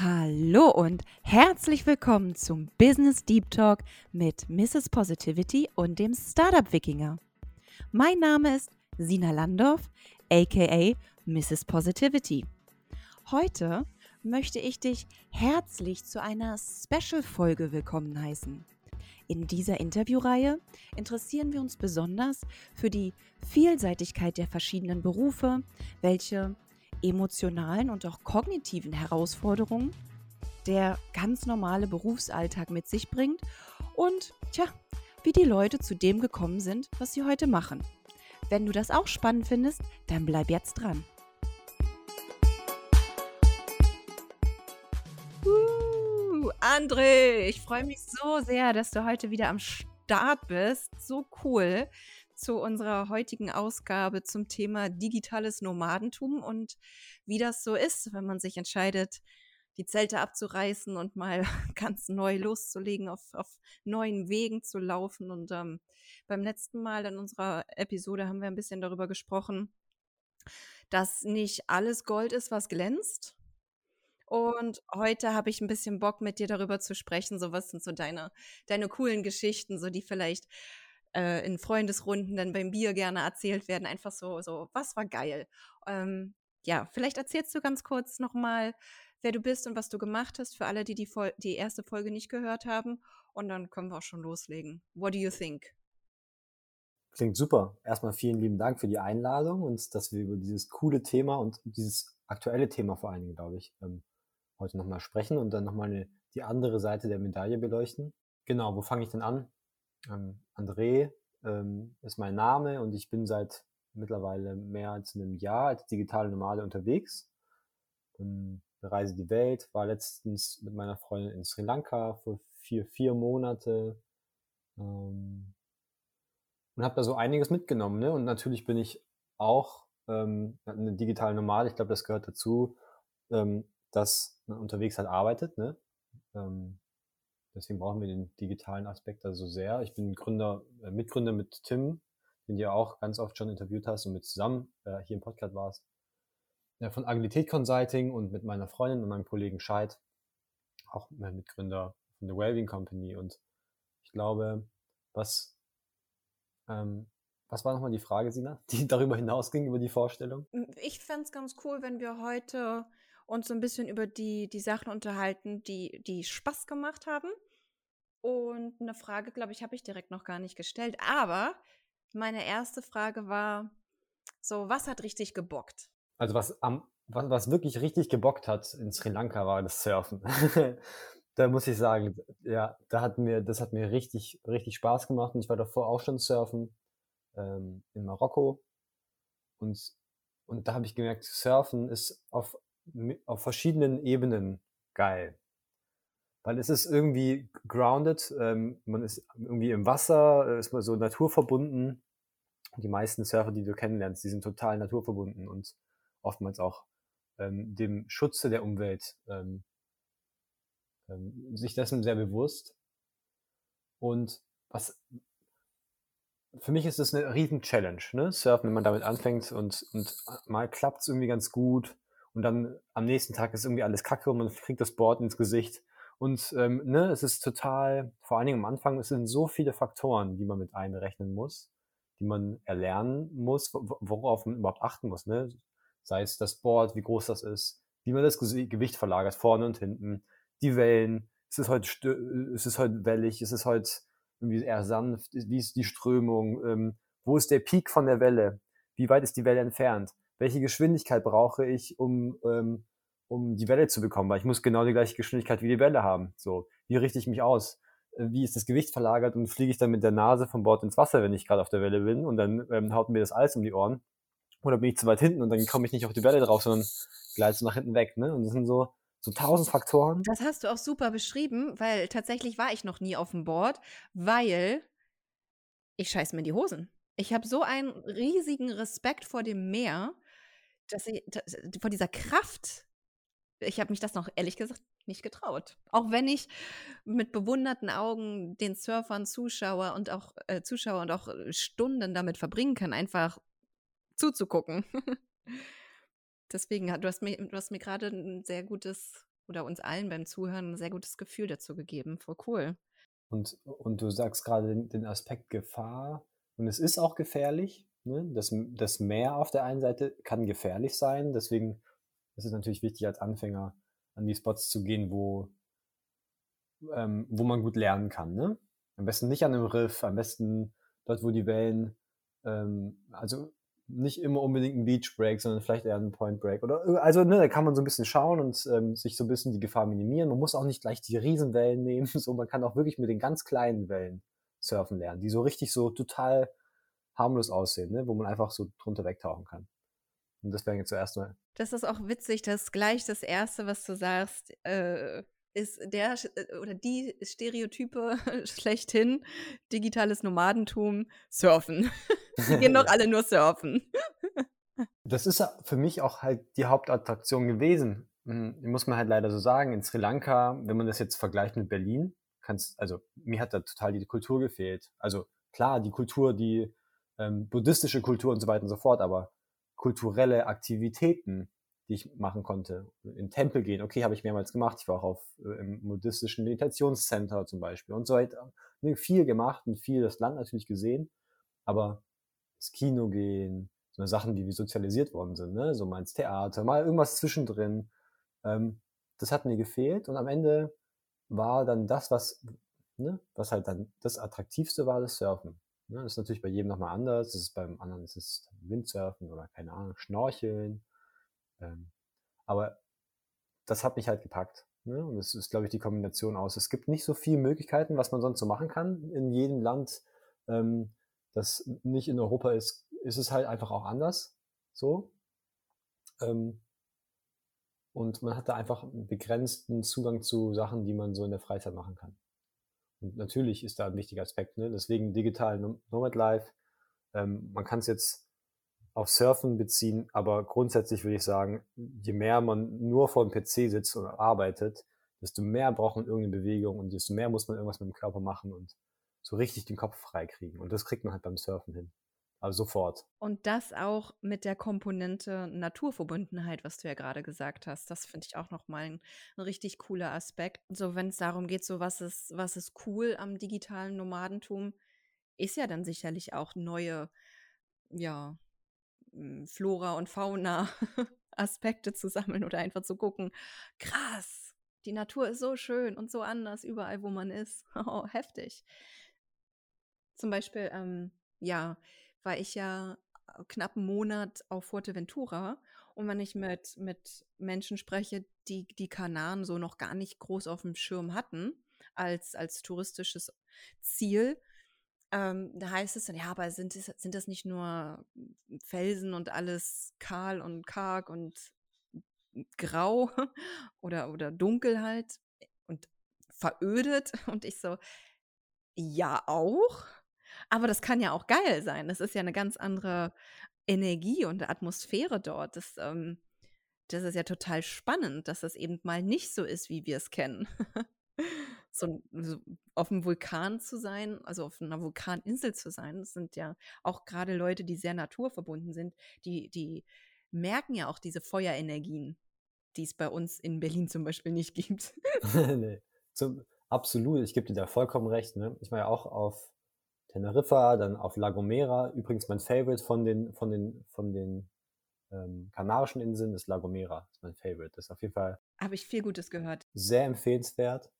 Hallo und herzlich willkommen zum Business Deep Talk mit Mrs. Positivity und dem Startup Wikinger. Mein Name ist Sina Landorf, aka Mrs. Positivity. Heute möchte ich dich herzlich zu einer Special-Folge willkommen heißen. In dieser Interviewreihe interessieren wir uns besonders für die Vielseitigkeit der verschiedenen Berufe, welche emotionalen und auch kognitiven Herausforderungen der ganz normale Berufsalltag mit sich bringt und tja, wie die Leute zu dem gekommen sind, was sie heute machen. Wenn du das auch spannend findest, dann bleib jetzt dran. Uh, André, ich freue mich so sehr, dass du heute wieder am Start bist. So cool zu unserer heutigen Ausgabe zum Thema digitales Nomadentum und wie das so ist, wenn man sich entscheidet, die Zelte abzureißen und mal ganz neu loszulegen, auf, auf neuen Wegen zu laufen. Und ähm, beim letzten Mal in unserer Episode haben wir ein bisschen darüber gesprochen, dass nicht alles Gold ist, was glänzt. Und heute habe ich ein bisschen Bock, mit dir darüber zu sprechen. So, was sind so deine, deine coolen Geschichten, so die vielleicht äh, in Freundesrunden dann beim Bier gerne erzählt werden. Einfach so, so, was war geil? Ähm, ja, vielleicht erzählst du ganz kurz nochmal, wer du bist und was du gemacht hast, für alle, die die, Vol die erste Folge nicht gehört haben. Und dann können wir auch schon loslegen. What do you think? Klingt super. Erstmal vielen lieben Dank für die Einladung und dass wir über dieses coole Thema und dieses aktuelle Thema vor allen Dingen, glaube ich, ähm, heute nochmal sprechen und dann nochmal die andere Seite der Medaille beleuchten. Genau, wo fange ich denn an? Ähm, André ähm, ist mein Name und ich bin seit mittlerweile mehr als einem Jahr als digitale Nomade unterwegs. Ähm, bereise die Welt, war letztens mit meiner Freundin in Sri Lanka für vier, vier Monate ähm, und habe da so einiges mitgenommen. Ne? Und natürlich bin ich auch ähm, eine digitale Nomade. Ich glaube, das gehört dazu, ähm, dass man unterwegs halt arbeitet. Ne? Ähm, Deswegen brauchen wir den digitalen Aspekt da so sehr. Ich bin Gründer, äh, Mitgründer mit Tim, den du ja auch ganz oft schon interviewt hast und mit zusammen äh, hier im Podcast warst. Ja, von Agilität Consulting und mit meiner Freundin und meinem Kollegen Scheid, auch mein Mitgründer von der Wellbeing Company. Und ich glaube, was, ähm, was war nochmal die Frage, Sina, die darüber hinausging, über die Vorstellung? Ich fände es ganz cool, wenn wir heute uns so ein bisschen über die, die Sachen unterhalten, die, die Spaß gemacht haben und eine Frage, glaube ich, habe ich direkt noch gar nicht gestellt. Aber meine erste Frage war: So, was hat richtig gebockt? Also, was, am, was, was wirklich richtig gebockt hat in Sri Lanka war das Surfen. da muss ich sagen, ja, da hat mir, das hat mir richtig, richtig Spaß gemacht. Und ich war davor auch schon surfen ähm, in Marokko. Und, und da habe ich gemerkt, Surfen ist auf, auf verschiedenen Ebenen geil weil es ist irgendwie grounded, ähm, man ist irgendwie im Wasser, äh, ist man so naturverbunden. Die meisten Surfer, die du kennenlernst, die sind total naturverbunden und oftmals auch ähm, dem Schutze der Umwelt ähm, ähm, sich dessen sehr bewusst. Und was für mich ist das eine riesen Challenge, ne? Surfen, wenn man damit anfängt und, und mal klappt es irgendwie ganz gut und dann am nächsten Tag ist irgendwie alles kacke und man kriegt das Board ins Gesicht und ähm, ne, es ist total, vor allen Dingen am Anfang, es sind so viele Faktoren, die man mit einberechnen muss, die man erlernen muss, worauf man überhaupt achten muss. Ne? Sei es das Board, wie groß das ist, wie man das Gewicht verlagert, vorne und hinten, die Wellen, ist es heute, ist es heute wellig, ist es heute irgendwie eher sanft, wie ist die Strömung, ähm, wo ist der Peak von der Welle, wie weit ist die Welle entfernt, welche Geschwindigkeit brauche ich, um ähm, um die Welle zu bekommen, weil ich muss genau die gleiche Geschwindigkeit wie die Welle haben. So, wie richte ich mich aus? Äh, wie ist das Gewicht verlagert und fliege ich dann mit der Nase von Bord ins Wasser, wenn ich gerade auf der Welle bin und dann ähm, haut mir das Eis um die Ohren? Oder bin ich zu weit hinten und dann komme ich nicht auf die Welle drauf, sondern gleite nach hinten weg, ne? Und das sind so, so tausend Faktoren. Das hast du auch super beschrieben, weil tatsächlich war ich noch nie auf dem Board, weil ich scheiß mir in die Hosen. Ich habe so einen riesigen Respekt vor dem Meer, dass ich, dass, vor dieser Kraft, ich habe mich das noch ehrlich gesagt nicht getraut. Auch wenn ich mit bewunderten Augen den Surfern zuschaue und auch äh, Zuschauer und auch äh, Stunden damit verbringen kann, einfach zuzugucken. Deswegen, du hast mir, mir gerade ein sehr gutes oder uns allen beim Zuhören ein sehr gutes Gefühl dazu gegeben. Voll cool. Und, und du sagst gerade den, den Aspekt Gefahr. Und es ist auch gefährlich. Ne? Das, das Meer auf der einen Seite kann gefährlich sein. Deswegen ist natürlich wichtig, als Anfänger an die Spots zu gehen, wo, ähm, wo man gut lernen kann. Ne? Am besten nicht an einem Riff, am besten dort, wo die Wellen, ähm, also nicht immer unbedingt ein Beach Break, sondern vielleicht eher ein Point Break. Oder also ne, da kann man so ein bisschen schauen und ähm, sich so ein bisschen die Gefahr minimieren. Man muss auch nicht gleich die Riesenwellen nehmen. So, man kann auch wirklich mit den ganz kleinen Wellen surfen lernen, die so richtig so total harmlos aussehen, ne? wo man einfach so drunter wegtauchen kann. Und das wäre jetzt zuerst mal. Das ist auch witzig, dass gleich das Erste, was du sagst, äh, ist der äh, oder die Stereotype schlechthin, digitales Nomadentum, Surfen. die gehen doch alle nur surfen. das ist für mich auch halt die Hauptattraktion gewesen. Hm, muss man halt leider so sagen. In Sri Lanka, wenn man das jetzt vergleicht mit Berlin, kannst, also mir hat da total die Kultur gefehlt. Also klar, die Kultur, die ähm, buddhistische Kultur und so weiter und so fort, aber kulturelle Aktivitäten, die ich machen konnte. In Tempel gehen, okay, habe ich mehrmals gemacht. Ich war auch auf, äh, im buddhistischen Meditationscenter zum Beispiel und so weiter. Viel gemacht und viel das Land natürlich gesehen, aber ins Kino gehen, so Sachen, die wie sozialisiert worden sind, ne? so mal ins Theater, mal irgendwas zwischendrin, ähm, das hat mir gefehlt und am Ende war dann das, was, ne, was halt dann das Attraktivste war, das Surfen. Ne? Das ist natürlich bei jedem nochmal anders. Das ist beim anderen ist es Windsurfen oder keine Ahnung, Schnorcheln. Ähm, aber das hat mich halt gepackt. Ne? Und es ist, glaube ich, die Kombination aus. Es gibt nicht so viele Möglichkeiten, was man sonst so machen kann. In jedem Land, ähm, das nicht in Europa ist, ist es halt einfach auch anders. So. Ähm, und man hat da einfach einen begrenzten Zugang zu Sachen, die man so in der Freizeit machen kann. Und natürlich ist da ein wichtiger Aspekt, ne? deswegen digital Nomad Life. Ähm, man kann es jetzt auf Surfen beziehen, aber grundsätzlich würde ich sagen, je mehr man nur vor dem PC sitzt und arbeitet, desto mehr braucht man irgendeine Bewegung und desto mehr muss man irgendwas mit dem Körper machen und so richtig den Kopf frei kriegen. Und das kriegt man halt beim Surfen hin. Also sofort. Und das auch mit der Komponente Naturverbundenheit, was du ja gerade gesagt hast. Das finde ich auch nochmal ein, ein richtig cooler Aspekt. So, wenn es darum geht, so was ist, was ist cool am digitalen Nomadentum, ist ja dann sicherlich auch neue, ja, hm, Flora und Fauna Aspekte zu sammeln oder einfach zu gucken, krass, die Natur ist so schön und so anders überall, wo man ist. Oh, heftig. Zum Beispiel, ähm, ja, war ich ja äh, knapp einen Monat auf Fuerteventura. Und wenn ich mit, mit Menschen spreche, die die Kanaren so noch gar nicht groß auf dem Schirm hatten, als, als touristisches Ziel, ähm, da heißt es dann, ja, aber sind, sind das nicht nur Felsen und alles kahl und karg und grau oder, oder dunkel halt und verödet? Und ich so, ja, auch. Aber das kann ja auch geil sein. Das ist ja eine ganz andere Energie und Atmosphäre dort. Das, ähm, das ist ja total spannend, dass das eben mal nicht so ist, wie wir es kennen. so, so, auf einem Vulkan zu sein, also auf einer Vulkaninsel zu sein, das sind ja auch gerade Leute, die sehr naturverbunden sind, die, die merken ja auch diese Feuerenergien, die es bei uns in Berlin zum Beispiel nicht gibt. nee, zum, absolut, ich gebe dir da vollkommen recht. Ne? Ich war ja auch auf Teneriffa, dann auf La Gomera. Übrigens mein Favorite von den, von den, von den ähm, Kanarischen Inseln ist La Gomera. Das ist mein Favorite. Das ist auf jeden Fall. Habe ich viel Gutes gehört. Sehr empfehlenswert.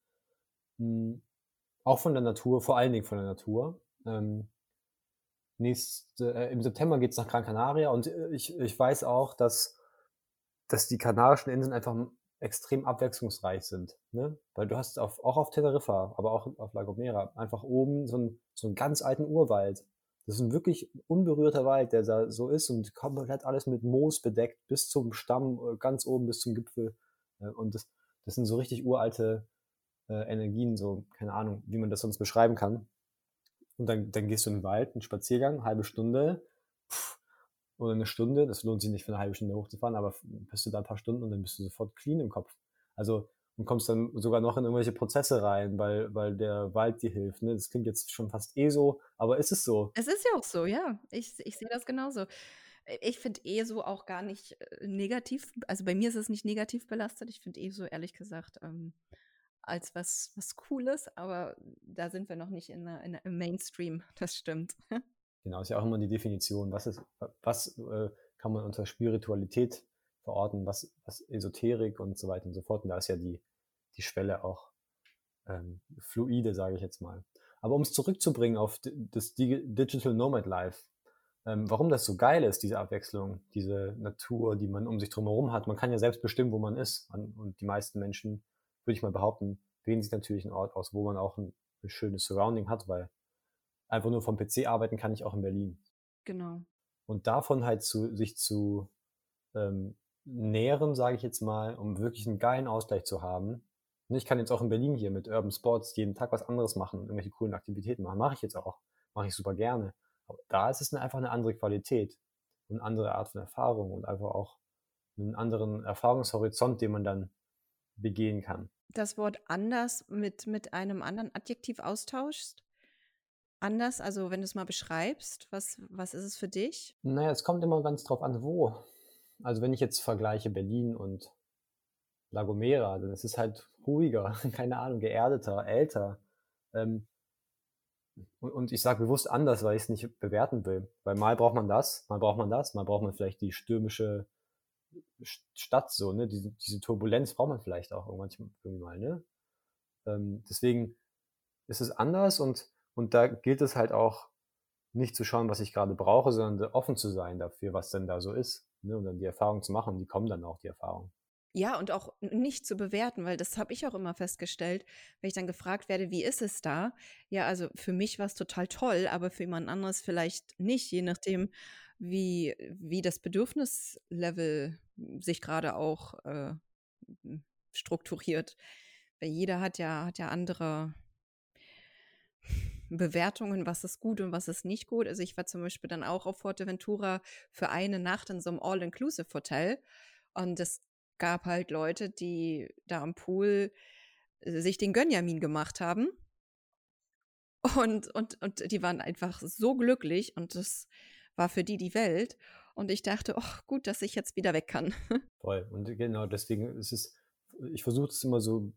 Mhm. Auch von der Natur, vor allen Dingen von der Natur. Ähm, nächste, äh, Im September geht es nach Gran Canaria und äh, ich, ich weiß auch, dass, dass die Kanarischen Inseln einfach extrem abwechslungsreich sind. Ne? Weil du hast auf, auch auf Teneriffa, aber auch auf La Gomera einfach oben so, ein, so einen ganz alten Urwald. Das ist ein wirklich unberührter Wald, der da so ist und komplett alles mit Moos bedeckt, bis zum Stamm, äh, ganz oben bis zum Gipfel. Und das, das sind so richtig uralte äh, Energien, so, keine Ahnung, wie man das sonst beschreiben kann. Und dann, dann gehst du in den Wald, einen Spaziergang, halbe Stunde, pff, oder eine Stunde. Das lohnt sich nicht für eine halbe Stunde hochzufahren, aber bist du da ein paar Stunden und dann bist du sofort clean im Kopf. Also und kommst dann sogar noch in irgendwelche Prozesse rein, weil, weil der Wald dir hilft. Ne? Das klingt jetzt schon fast eh so, aber ist es so? Es ist ja auch so, ja. Ich, ich sehe das genauso. Ich finde ESO auch gar nicht äh, negativ. Also bei mir ist es nicht negativ belastet. Ich finde ESO ehrlich gesagt ähm, als was, was Cooles, aber da sind wir noch nicht in, der, in im Mainstream. Das stimmt. Genau, ist ja auch immer die Definition. Was ist, was äh, kann man unter Spiritualität verorten, was, was Esoterik und so weiter und so fort. Und da ist ja die, die Schwelle auch ähm, fluide, sage ich jetzt mal. Aber um es zurückzubringen auf das Digital Nomad Life, ähm, warum das so geil ist, diese Abwechslung, diese Natur, die man um sich drumherum hat. Man kann ja selbst bestimmen, wo man ist. und die meisten Menschen, würde ich mal behaupten, wählen sich natürlich einen Ort aus, wo man auch ein, ein schönes Surrounding hat, weil einfach nur vom PC arbeiten kann ich auch in Berlin. Genau. Und davon halt zu, sich zu ähm, nähren, sage ich jetzt mal, um wirklich einen geilen Ausgleich zu haben. Und ich kann jetzt auch in Berlin hier mit Urban Sports jeden Tag was anderes machen, irgendwelche coolen Aktivitäten machen. Mache ich jetzt auch. Mache ich super gerne. Aber da ist es einfach eine andere Qualität und eine andere Art von Erfahrung und einfach auch einen anderen Erfahrungshorizont, den man dann begehen kann. Das Wort anders mit, mit einem anderen Adjektiv austauschst? Anders, also wenn du es mal beschreibst, was, was ist es für dich? Naja, es kommt immer ganz drauf an, wo. Also wenn ich jetzt vergleiche Berlin und La Gomera, dann ist es halt ruhiger, keine Ahnung, geerdeter, älter. Ähm, und, und ich sage bewusst anders, weil ich es nicht bewerten will. Weil mal braucht man das, mal braucht man das, mal braucht man vielleicht die stürmische Stadt so, ne? Diese, diese Turbulenz braucht man vielleicht auch irgendwann mal, ne? Ähm, deswegen ist es anders und, und da gilt es halt auch nicht zu schauen, was ich gerade brauche, sondern offen zu sein dafür, was denn da so ist. Ne? Und dann die Erfahrung zu machen, die kommen dann auch, die Erfahrungen. Ja, und auch nicht zu bewerten, weil das habe ich auch immer festgestellt, wenn ich dann gefragt werde, wie ist es da? Ja, also für mich war es total toll, aber für jemand anderes vielleicht nicht, je nachdem, wie, wie das Bedürfnislevel sich gerade auch äh, strukturiert. Weil jeder hat ja, hat ja andere Bewertungen, was ist gut und was ist nicht gut. Also ich war zum Beispiel dann auch auf Forteventura für eine Nacht in so einem All-Inclusive-Hotel. Und es gab halt Leute, die da am Pool äh, sich den Gönjamin gemacht haben. Und, und, und die waren einfach so glücklich und das war für die die Welt. Und ich dachte, ach gut, dass ich jetzt wieder weg kann. Voll. Und genau deswegen ist es, ich versuche es immer so,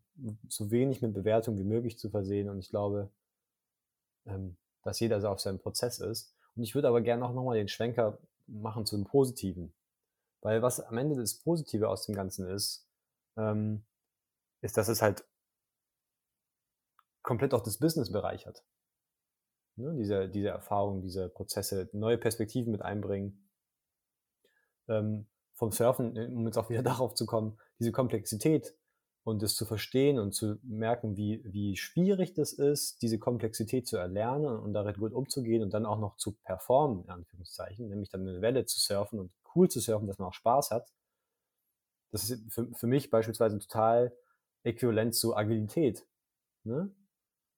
so wenig mit Bewertung wie möglich zu versehen. Und ich glaube, ähm, dass jeder so auf seinem Prozess ist. Und ich würde aber gerne auch nochmal den Schwenker machen zu dem Positiven. Weil was am Ende das Positive aus dem Ganzen ist, ähm, ist, dass es halt komplett auch das Business bereichert. Ne? Diese, diese Erfahrung, diese Prozesse, neue Perspektiven mit einbringen. Ähm, vom Surfen, um jetzt auch wieder darauf zu kommen, diese Komplexität und es zu verstehen und zu merken, wie, wie schwierig das ist, diese Komplexität zu erlernen und darin gut umzugehen und dann auch noch zu performen, in Anführungszeichen, nämlich dann eine Welle zu surfen und cool zu surfen, dass man auch Spaß hat. Das ist für, für mich beispielsweise total äquivalent zu Agilität. Ne?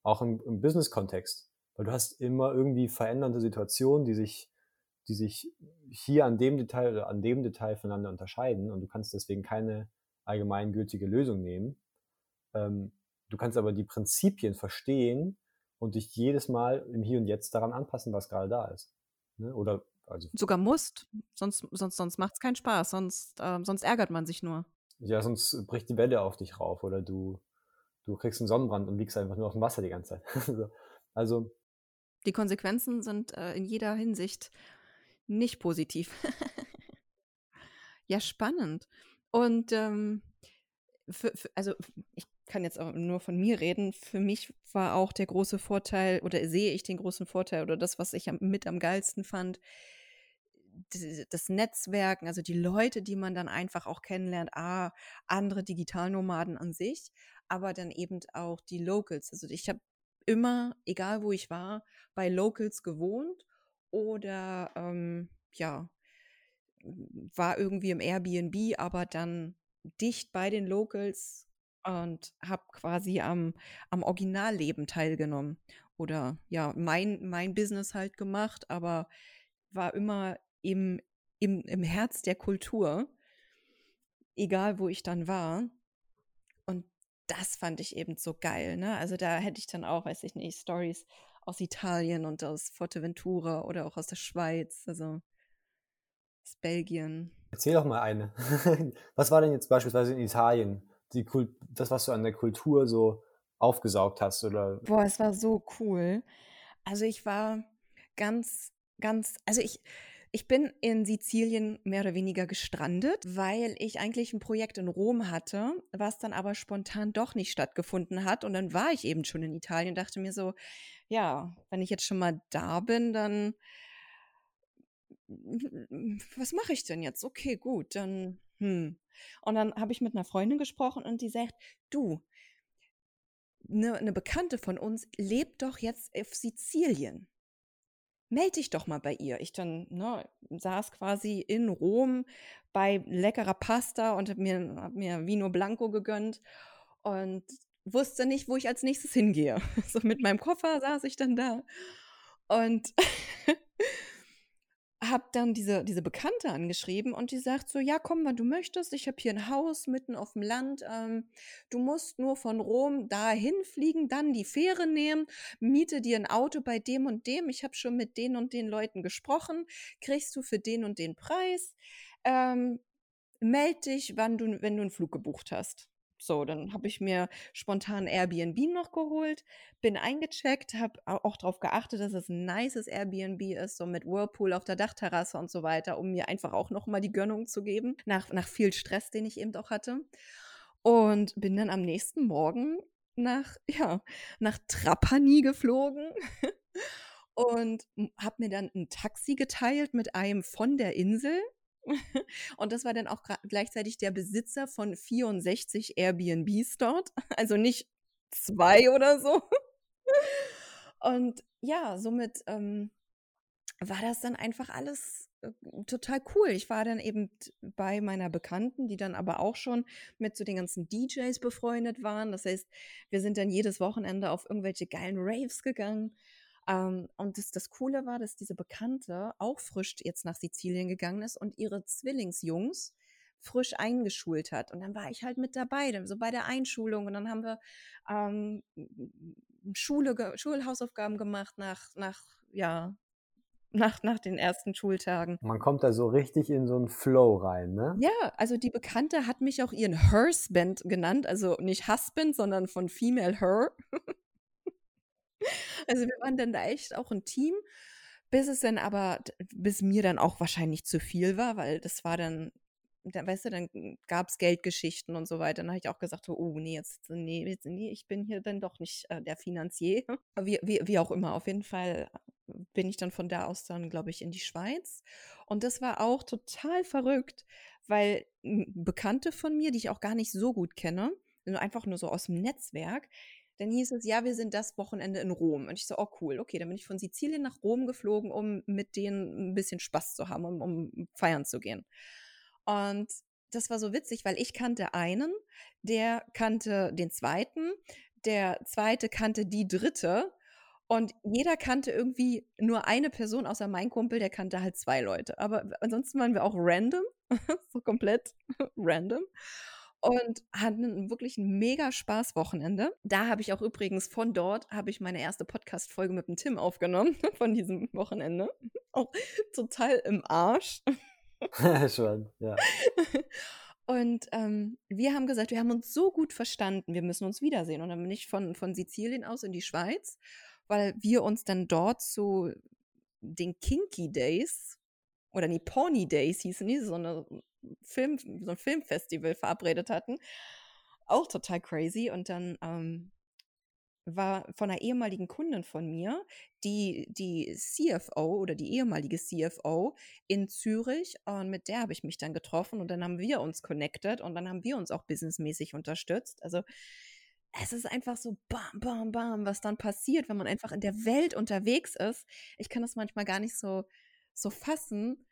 Auch im, im Business-Kontext. Weil du hast immer irgendwie verändernde Situationen, die sich, die sich hier an dem Detail oder an dem Detail voneinander unterscheiden und du kannst deswegen keine allgemeingültige Lösung nehmen. Ähm, du kannst aber die Prinzipien verstehen und dich jedes Mal im Hier und Jetzt daran anpassen, was gerade da ist. Ne? Oder also, Sogar musst, sonst, sonst, sonst macht es keinen Spaß, sonst, äh, sonst ärgert man sich nur. Ja, sonst bricht die Welle auf dich rauf oder du, du kriegst einen Sonnenbrand und liegst einfach nur auf dem Wasser die ganze Zeit. also. Die Konsequenzen sind äh, in jeder Hinsicht nicht positiv. ja, spannend. Und ähm, für, für, also ich kann jetzt auch nur von mir reden. Für mich war auch der große Vorteil oder sehe ich den großen Vorteil oder das, was ich mit am geilsten fand, das Netzwerken, also die Leute, die man dann einfach auch kennenlernt, ah, andere Digitalnomaden an sich, aber dann eben auch die Locals. Also ich habe immer, egal wo ich war, bei Locals gewohnt oder ähm, ja, war irgendwie im Airbnb, aber dann dicht bei den Locals und habe quasi am, am Originalleben teilgenommen. Oder ja, mein, mein Business halt gemacht, aber war immer im, im, im Herz der Kultur, egal wo ich dann war. Und das fand ich eben so geil. Ne? Also da hätte ich dann auch, weiß ich nicht, Stories aus Italien und aus Forteventura oder auch aus der Schweiz. Also ist Belgien. Erzähl doch mal eine. Was war denn jetzt beispielsweise in Italien? Die Kult das, was du an der Kultur so aufgesaugt hast, oder? Boah, es war so cool. Also ich war ganz, ganz, also ich, ich bin in Sizilien mehr oder weniger gestrandet, weil ich eigentlich ein Projekt in Rom hatte, was dann aber spontan doch nicht stattgefunden hat. Und dann war ich eben schon in Italien und dachte mir so, ja, wenn ich jetzt schon mal da bin, dann was mache ich denn jetzt? Okay, gut, dann, hm. Und dann habe ich mit einer Freundin gesprochen und die sagt, du, eine, eine Bekannte von uns lebt doch jetzt auf Sizilien. Meld dich doch mal bei ihr. Ich dann ne, saß quasi in Rom bei leckerer Pasta und habe mir, hab mir Vino Blanco gegönnt und wusste nicht, wo ich als nächstes hingehe. So mit meinem Koffer saß ich dann da und habe dann diese, diese Bekannte angeschrieben und die sagt so, ja, komm, wann du möchtest. Ich habe hier ein Haus mitten auf dem Land. Ähm, du musst nur von Rom dahin fliegen, dann die Fähre nehmen, miete dir ein Auto bei dem und dem. Ich habe schon mit den und den Leuten gesprochen. Kriegst du für den und den Preis. Ähm, meld dich, wann du, wenn du einen Flug gebucht hast. So, dann habe ich mir spontan Airbnb noch geholt, bin eingecheckt, habe auch darauf geachtet, dass es ein nices Airbnb ist, so mit Whirlpool auf der Dachterrasse und so weiter, um mir einfach auch noch mal die Gönnung zu geben, nach, nach viel Stress, den ich eben auch hatte. Und bin dann am nächsten Morgen nach, ja, nach Trapani geflogen und habe mir dann ein Taxi geteilt mit einem von der Insel und das war dann auch gleichzeitig der Besitzer von 64 Airbnbs dort. Also nicht zwei oder so. Und ja, somit ähm, war das dann einfach alles äh, total cool. Ich war dann eben bei meiner Bekannten, die dann aber auch schon mit so den ganzen DJs befreundet waren. Das heißt, wir sind dann jedes Wochenende auf irgendwelche geilen Raves gegangen ähm, und das, das Coole war, dass diese Bekannte auch frisch jetzt nach Sizilien gegangen ist und ihre Zwillingsjungs frisch eingeschult hat. Und dann war ich halt mit dabei, so bei der Einschulung. Und dann haben wir ähm, Schule, Schulhausaufgaben gemacht nach, nach, ja, nach, nach den ersten Schultagen. Man kommt da so richtig in so einen Flow rein, ne? Ja, also die Bekannte hat mich auch ihren Husband genannt, also nicht Husband, sondern von Female Her. Also wir waren dann da echt auch ein Team, bis es dann aber, bis mir dann auch wahrscheinlich zu viel war, weil das war dann, da, weißt du, dann gab es Geldgeschichten und so weiter. Dann habe ich auch gesagt, oh nee, jetzt, nee, jetzt, nee, ich bin hier dann doch nicht äh, der Finanzier. Wie, wie, wie auch immer, auf jeden Fall bin ich dann von da aus dann, glaube ich, in die Schweiz. Und das war auch total verrückt, weil Bekannte von mir, die ich auch gar nicht so gut kenne, einfach nur so aus dem Netzwerk, dann hieß es, ja, wir sind das Wochenende in Rom. Und ich so, oh cool, okay, dann bin ich von Sizilien nach Rom geflogen, um mit denen ein bisschen Spaß zu haben, um, um feiern zu gehen. Und das war so witzig, weil ich kannte einen, der kannte den zweiten, der zweite kannte die dritte und jeder kannte irgendwie nur eine Person, außer mein Kumpel, der kannte halt zwei Leute. Aber ansonsten waren wir auch random, so komplett random und hatten wirklich ein mega Spaß-Wochenende. Da habe ich auch übrigens von dort habe ich meine erste Podcast-Folge mit dem Tim aufgenommen von diesem Wochenende. Auch total im Arsch. Schon, ja. Und ähm, wir haben gesagt, wir haben uns so gut verstanden, wir müssen uns wiedersehen. Und dann bin ich von, von Sizilien aus in die Schweiz, weil wir uns dann dort zu den Kinky Days oder die Pony Days hießen die, so eine Film, so ein Filmfestival verabredet hatten. Auch total crazy. Und dann ähm, war von einer ehemaligen Kundin von mir, die die CFO oder die ehemalige CFO in Zürich und mit der habe ich mich dann getroffen und dann haben wir uns connected und dann haben wir uns auch businessmäßig unterstützt. Also es ist einfach so bam, bam, bam, was dann passiert, wenn man einfach in der Welt unterwegs ist. Ich kann das manchmal gar nicht so, so fassen,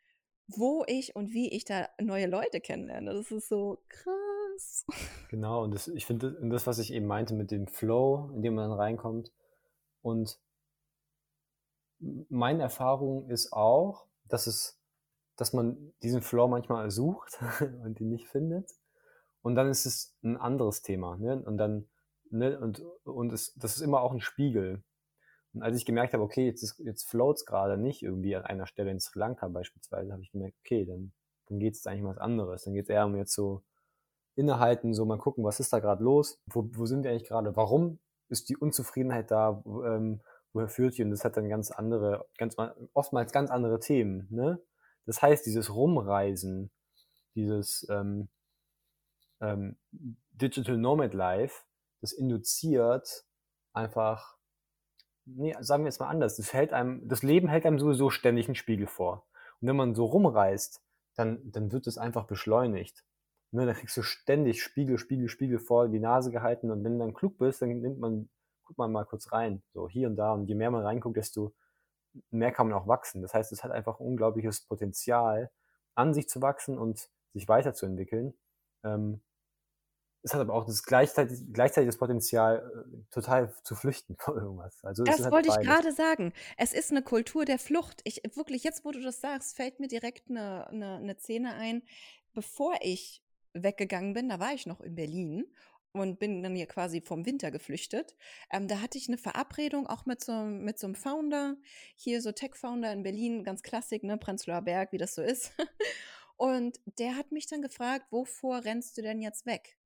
wo ich und wie ich da neue Leute kennenlerne. Das ist so krass. Genau, und das, ich finde, das, was ich eben meinte mit dem Flow, in dem man dann reinkommt. Und meine Erfahrung ist auch, dass es, dass man diesen Flow manchmal sucht und ihn nicht findet. Und dann ist es ein anderes Thema. Ne? Und dann, ne, und, und es, das ist immer auch ein Spiegel. Und als ich gemerkt habe, okay, jetzt, ist, jetzt floats gerade nicht irgendwie an einer Stelle in Sri Lanka beispielsweise, habe ich gemerkt, okay, dann, dann geht es eigentlich um was anderes. Dann geht es eher um jetzt so innehalten, so mal gucken, was ist da gerade los, wo, wo sind wir eigentlich gerade, warum ist die Unzufriedenheit da, ähm, woher führt die? Und das hat dann ganz andere, ganz oftmals ganz andere Themen. Ne? Das heißt, dieses Rumreisen, dieses ähm, ähm, Digital Nomad Life, das induziert einfach, nee, sagen wir jetzt mal anders, das, hält einem, das Leben hält einem sowieso ständig einen Spiegel vor. Und wenn man so rumreist, dann, dann wird es einfach beschleunigt. Ne, da kriegst du ständig Spiegel, Spiegel, Spiegel vor die Nase gehalten und wenn du dann klug bist, dann nimmt man, guckt man mal kurz rein, so hier und da und je mehr man reinguckt, desto mehr kann man auch wachsen. Das heißt, es hat einfach unglaubliches Potenzial, an sich zu wachsen und sich weiterzuentwickeln. Ähm, es hat aber auch das gleichzeitig, gleichzeitig das Potenzial, äh, total zu flüchten vor irgendwas. Also das wollte ich gerade sagen. Es ist eine Kultur der Flucht. Ich wirklich, jetzt wo du das sagst, fällt mir direkt eine, eine, eine Szene ein. Bevor ich weggegangen bin, da war ich noch in Berlin und bin dann hier quasi vom Winter geflüchtet. Ähm, da hatte ich eine Verabredung auch mit so, mit so einem Founder, hier so Tech-Founder in Berlin, ganz klassisch, ne, Prenzlauer Berg, wie das so ist. Und der hat mich dann gefragt, wovor rennst du denn jetzt weg?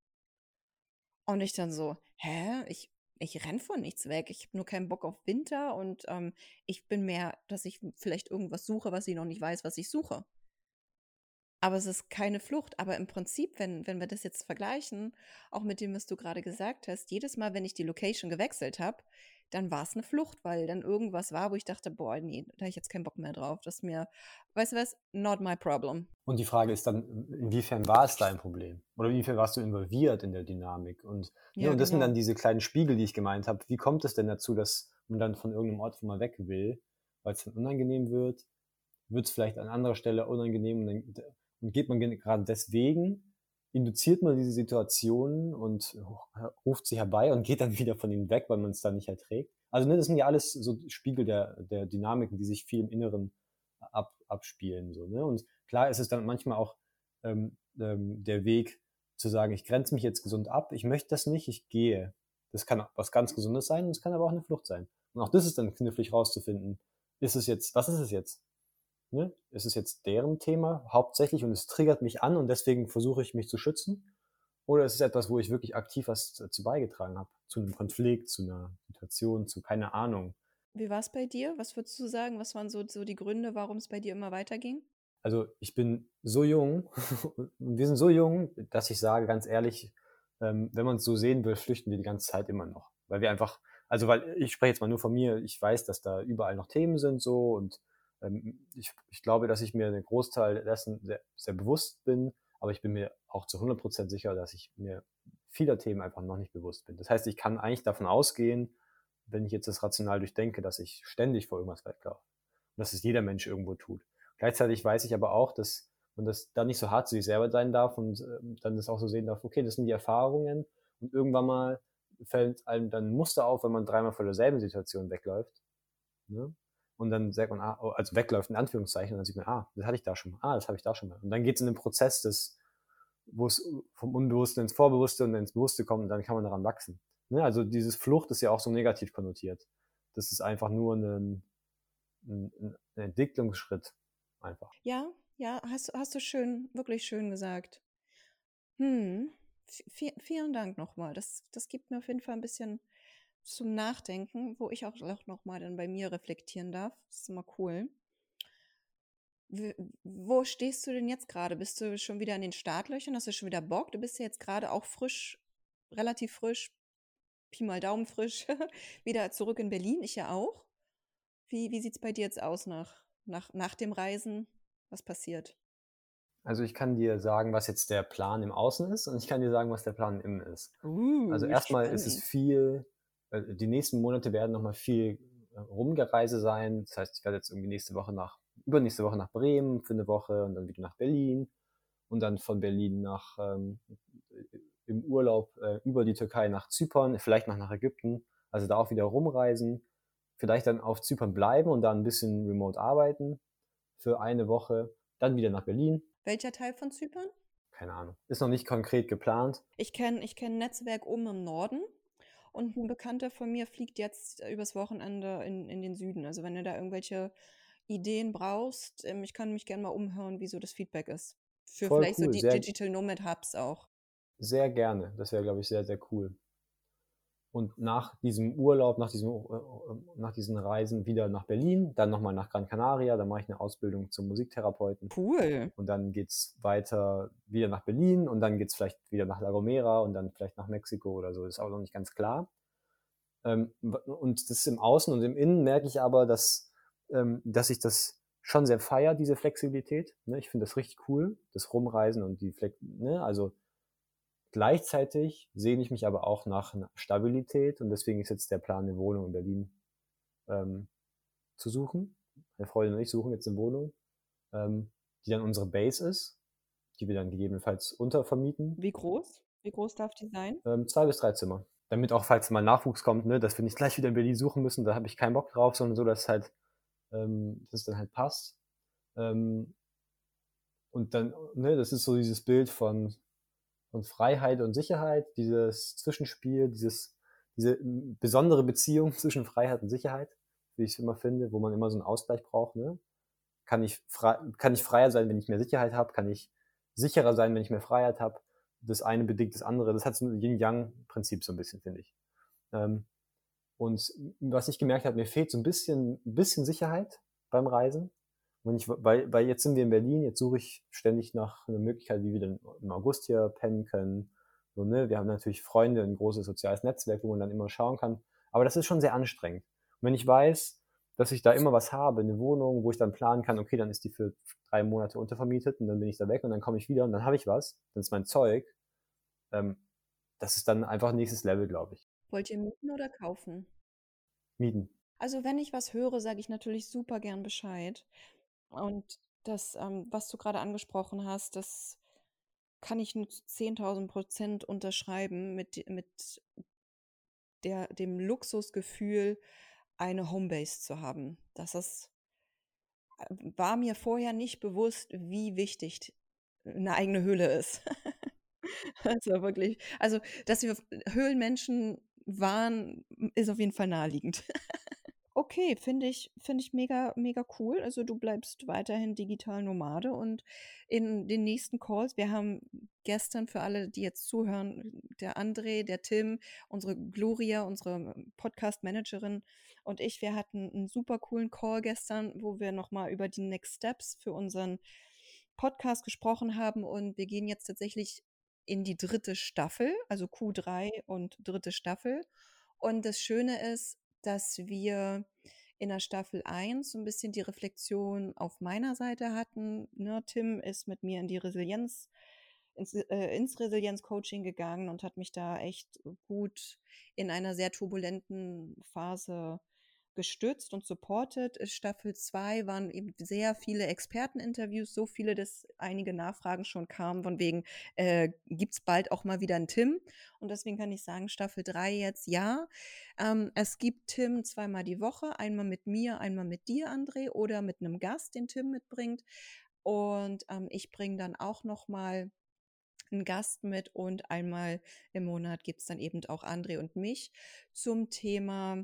Und ich dann so, hä? Ich, ich renn vor nichts weg. Ich habe nur keinen Bock auf Winter und ähm, ich bin mehr, dass ich vielleicht irgendwas suche, was ich noch nicht weiß, was ich suche. Aber es ist keine Flucht. Aber im Prinzip, wenn, wenn wir das jetzt vergleichen, auch mit dem, was du gerade gesagt hast, jedes Mal, wenn ich die Location gewechselt habe, dann war es eine Flucht, weil dann irgendwas war, wo ich dachte, boah, nee, da habe ich jetzt keinen Bock mehr drauf. Das ist mir, weißt du was, not my problem. Und die Frage ist dann, inwiefern war es dein Problem? Oder inwiefern warst du involviert in der Dynamik? Und, ja, ja und das genau. sind dann diese kleinen Spiegel, die ich gemeint habe. Wie kommt es denn dazu, dass man dann von irgendeinem Ort von mal weg will, weil es dann unangenehm wird? Wird es vielleicht an anderer Stelle unangenehm und, dann, und geht man gerade deswegen induziert man diese Situationen und ruft sie herbei und geht dann wieder von ihnen weg, weil man es dann nicht erträgt. Also ne, das sind ja alles so Spiegel der, der Dynamiken, die sich viel im Inneren ab, abspielen. So, ne? Und klar ist es dann manchmal auch ähm, ähm, der Weg zu sagen, ich grenze mich jetzt gesund ab, ich möchte das nicht, ich gehe. Das kann was ganz Gesundes sein, es kann aber auch eine Flucht sein. Und auch das ist dann knifflig rauszufinden. Ist es jetzt, was ist es jetzt? Ne, ist es jetzt deren Thema hauptsächlich und es triggert mich an und deswegen versuche ich mich zu schützen? Oder ist es etwas, wo ich wirklich aktiv was dazu beigetragen habe? Zu einem Konflikt, zu einer Situation, zu keine Ahnung. Wie war es bei dir? Was würdest du sagen? Was waren so, so die Gründe, warum es bei dir immer weiterging? Also ich bin so jung und wir sind so jung, dass ich sage ganz ehrlich, ähm, wenn man es so sehen will, flüchten wir die ganze Zeit immer noch. Weil wir einfach, also weil ich spreche jetzt mal nur von mir, ich weiß, dass da überall noch Themen sind so und ich, ich glaube, dass ich mir einen Großteil dessen sehr, sehr bewusst bin, aber ich bin mir auch zu 100% sicher, dass ich mir vieler Themen einfach noch nicht bewusst bin. Das heißt, ich kann eigentlich davon ausgehen, wenn ich jetzt das rational durchdenke, dass ich ständig vor irgendwas weglaufe. Und dass es jeder Mensch irgendwo tut. Gleichzeitig weiß ich aber auch, dass man das dann nicht so hart zu sich selber sein darf und ähm, dann das auch so sehen darf, okay, das sind die Erfahrungen und irgendwann mal fällt einem dann ein Muster auf, wenn man dreimal vor derselben Situation wegläuft. Ne? Und dann sagt man, ah, oh, also wegläuft in Anführungszeichen, und dann sieht man, ah, das hatte ich da schon mal, ah, das habe ich da schon mal. Und dann geht es in den Prozess des, wo es vom Unbewussten ins Vorbewusste und ins Bewusste kommt und dann kann man daran wachsen. Ne? Also dieses Flucht ist ja auch so negativ konnotiert. Das ist einfach nur ein, ein, ein Entwicklungsschritt einfach. Ja, ja, hast, hast du schön, wirklich schön gesagt. Hm, v vielen Dank nochmal. Das, das gibt mir auf jeden Fall ein bisschen zum Nachdenken, wo ich auch, auch nochmal dann bei mir reflektieren darf. Das ist immer cool. Wo stehst du denn jetzt gerade? Bist du schon wieder in den Startlöchern? Hast du schon wieder Bock? Du bist ja jetzt gerade auch frisch, relativ frisch, Pi mal Daumen frisch, wieder zurück in Berlin. Ich ja auch. Wie, wie sieht es bei dir jetzt aus nach, nach, nach dem Reisen? Was passiert? Also ich kann dir sagen, was jetzt der Plan im Außen ist und ich kann dir sagen, was der Plan im Innen ist. Uh, also erstmal ist es viel die nächsten Monate werden nochmal viel äh, Rumgereise sein. Das heißt, ich werde jetzt irgendwie nächste Woche nach, übernächste Woche nach Bremen für eine Woche und dann wieder nach Berlin und dann von Berlin nach ähm, im Urlaub äh, über die Türkei nach Zypern, vielleicht noch nach Ägypten, also da auch wieder rumreisen, vielleicht dann auf Zypern bleiben und dann ein bisschen remote arbeiten für eine Woche, dann wieder nach Berlin. Welcher Teil von Zypern? Keine Ahnung. Ist noch nicht konkret geplant. Ich kenne ich kenn Netzwerk oben im Norden und ein Bekannter von mir fliegt jetzt übers Wochenende in, in den Süden. Also wenn du da irgendwelche Ideen brauchst, ähm, ich kann mich gerne mal umhören, wie so das Feedback ist. Für Voll vielleicht so cool, die sehr, Digital Nomad Hubs auch. sehr gerne. Das wäre, glaube ich, sehr, sehr cool. Und nach diesem Urlaub, nach, diesem, äh, nach diesen Reisen wieder nach Berlin, dann nochmal nach Gran Canaria, dann mache ich eine Ausbildung zum Musiktherapeuten. Cool. Und dann geht's weiter wieder nach Berlin und dann geht's vielleicht wieder nach La Gomera und dann vielleicht nach Mexiko oder so. Das ist auch noch nicht ganz klar. Ähm, und das ist im Außen und im Innen merke ich aber, dass, ähm, dass ich das schon sehr feier, diese Flexibilität. Ne? Ich finde das richtig cool, das Rumreisen und die Flex, ne? also Gleichzeitig sehne ich mich aber auch nach Stabilität und deswegen ist jetzt der Plan, eine Wohnung in Berlin ähm, zu suchen. Meine Freundin und ich suchen jetzt eine Wohnung, ähm, die dann unsere Base ist, die wir dann gegebenenfalls untervermieten. Wie groß? Wie groß darf die sein? Ähm, zwei bis drei Zimmer. Damit auch, falls mal Nachwuchs kommt, ne, dass wir nicht gleich wieder in Berlin suchen müssen, da habe ich keinen Bock drauf, sondern so, dass halt, ähm, dass es dann halt passt. Ähm, und dann, ne, das ist so dieses Bild von von Freiheit und Sicherheit, dieses Zwischenspiel, dieses, diese besondere Beziehung zwischen Freiheit und Sicherheit, wie ich es immer finde, wo man immer so einen Ausgleich braucht. Ne? Kann, ich frei, kann ich freier sein, wenn ich mehr Sicherheit habe? Kann ich sicherer sein, wenn ich mehr Freiheit habe? Das eine bedingt das andere. Das hat so ein Yin-Yang-Prinzip so ein bisschen, finde ich. Ähm, und was ich gemerkt habe, mir fehlt so ein bisschen, ein bisschen Sicherheit beim Reisen. Und ich, weil, weil jetzt sind wir in Berlin, jetzt suche ich ständig nach einer Möglichkeit, wie wir dann im August hier pennen können. So, ne? Wir haben natürlich Freunde, ein großes soziales Netzwerk, wo man dann immer schauen kann. Aber das ist schon sehr anstrengend. Und wenn ich weiß, dass ich da immer was habe, eine Wohnung, wo ich dann planen kann, okay, dann ist die für drei Monate untervermietet und dann bin ich da weg und dann komme ich wieder und dann habe ich was, dann ist mein Zeug. Ähm, das ist dann einfach nächstes Level, glaube ich. Wollt ihr mieten oder kaufen? Mieten. Also wenn ich was höre, sage ich natürlich super gern Bescheid. Und das, ähm, was du gerade angesprochen hast, das kann ich nur zu 10.000 Prozent unterschreiben mit, mit der, dem Luxusgefühl, eine Homebase zu haben. Das ist, äh, war mir vorher nicht bewusst, wie wichtig eine eigene Höhle ist. also wirklich, also dass wir Höhlenmenschen waren, ist auf jeden Fall naheliegend. Okay, finde ich finde ich mega mega cool. Also, du bleibst weiterhin digital Nomade und in den nächsten Calls wir haben gestern für alle, die jetzt zuhören, der André, der Tim, unsere Gloria, unsere Podcast-Managerin und ich, wir hatten einen super coolen Call gestern, wo wir noch mal über die Next Steps für unseren Podcast gesprochen haben und wir gehen jetzt tatsächlich in die dritte Staffel, also Q3 und dritte Staffel. Und das Schöne ist dass wir in der Staffel 1 so ein bisschen die Reflexion auf meiner Seite hatten. Ne, Tim ist mit mir in die Resilienz, ins, äh, ins Resilienz-Coaching gegangen und hat mich da echt gut in einer sehr turbulenten Phase gestützt und supportet. Staffel 2 waren eben sehr viele Experteninterviews, so viele, dass einige Nachfragen schon kamen, von wegen, äh, gibt es bald auch mal wieder einen Tim? Und deswegen kann ich sagen, Staffel 3 jetzt ja. Ähm, es gibt Tim zweimal die Woche, einmal mit mir, einmal mit dir, André, oder mit einem Gast, den Tim mitbringt. Und ähm, ich bringe dann auch noch mal einen Gast mit und einmal im Monat gibt es dann eben auch André und mich zum Thema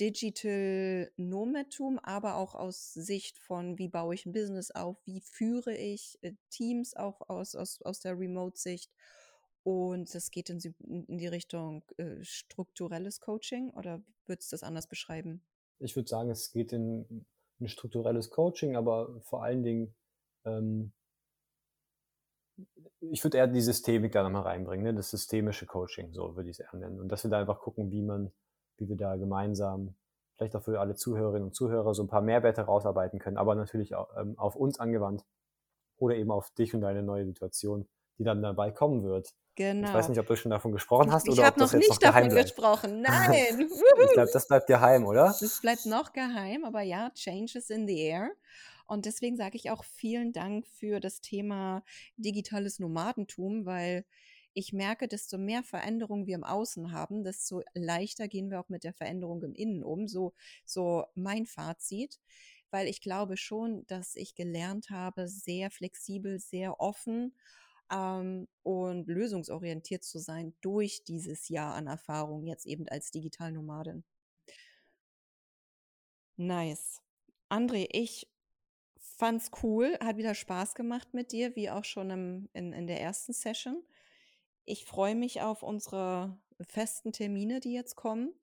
Digital Nomadtum, aber auch aus Sicht von, wie baue ich ein Business auf, wie führe ich äh, Teams auch aus, aus, aus der Remote-Sicht. Und das geht in, in die Richtung äh, strukturelles Coaching oder würdest du das anders beschreiben? Ich würde sagen, es geht in ein strukturelles Coaching, aber vor allen Dingen, ähm, ich würde eher die Systemik da nochmal reinbringen, ne? das systemische Coaching, so würde ich es eher nennen. Und dass wir da einfach gucken, wie man wie wir da gemeinsam vielleicht auch für alle Zuhörerinnen und Zuhörer so ein paar Mehrwerte rausarbeiten können, aber natürlich auch, ähm, auf uns angewandt oder eben auf dich und deine neue Situation, die dann dabei kommen wird. Genau. Ich weiß nicht, ob du schon davon gesprochen hast ich oder ob das jetzt noch geheim. Ich habe noch nicht davon gesprochen. Nein. ich glaube, das bleibt geheim, oder? Das bleibt noch geheim, aber ja, Changes in the air. Und deswegen sage ich auch vielen Dank für das Thema digitales Nomadentum, weil ich merke, desto mehr Veränderungen wir im Außen haben, desto leichter gehen wir auch mit der Veränderung im Innen um. So, so mein Fazit, weil ich glaube schon, dass ich gelernt habe, sehr flexibel, sehr offen ähm, und lösungsorientiert zu sein durch dieses Jahr an Erfahrung jetzt eben als Digitalnomadin. Nice. André, ich fand's cool, hat wieder Spaß gemacht mit dir, wie auch schon im, in, in der ersten Session. Ich freue mich auf unsere festen Termine, die jetzt kommen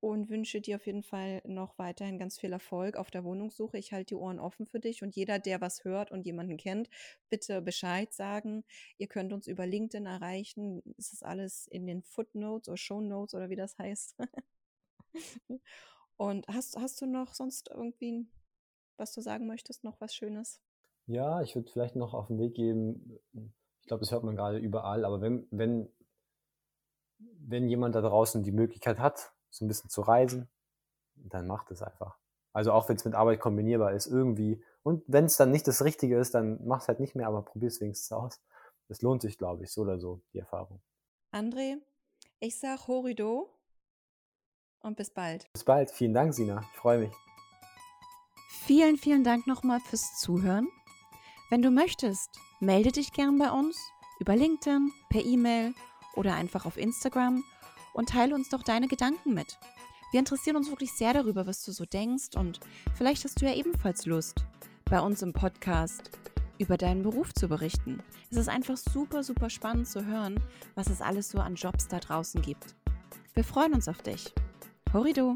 und wünsche dir auf jeden Fall noch weiterhin ganz viel Erfolg auf der Wohnungssuche. Ich halte die Ohren offen für dich und jeder, der was hört und jemanden kennt, bitte Bescheid sagen. Ihr könnt uns über LinkedIn erreichen. Es ist alles in den Footnotes oder Show Notes oder wie das heißt. und hast, hast du noch sonst irgendwie, was du sagen möchtest, noch was Schönes? Ja, ich würde vielleicht noch auf den Weg geben, glaube, das hört man gerade überall, aber wenn, wenn, wenn jemand da draußen die Möglichkeit hat, so ein bisschen zu reisen, dann macht es einfach. Also auch wenn es mit Arbeit kombinierbar ist, irgendwie. Und wenn es dann nicht das Richtige ist, dann mach es halt nicht mehr, aber probier es wenigstens aus. Es lohnt sich, glaube ich, so oder so, die Erfahrung. André, ich sag Horido und bis bald. Bis bald. Vielen Dank, Sina. Ich freue mich. Vielen, vielen Dank nochmal fürs Zuhören. Wenn du möchtest, melde dich gern bei uns über LinkedIn, per E-Mail oder einfach auf Instagram und teile uns doch deine Gedanken mit. Wir interessieren uns wirklich sehr darüber, was du so denkst und vielleicht hast du ja ebenfalls Lust, bei uns im Podcast über deinen Beruf zu berichten. Es ist einfach super, super spannend zu hören, was es alles so an Jobs da draußen gibt. Wir freuen uns auf dich. Horido!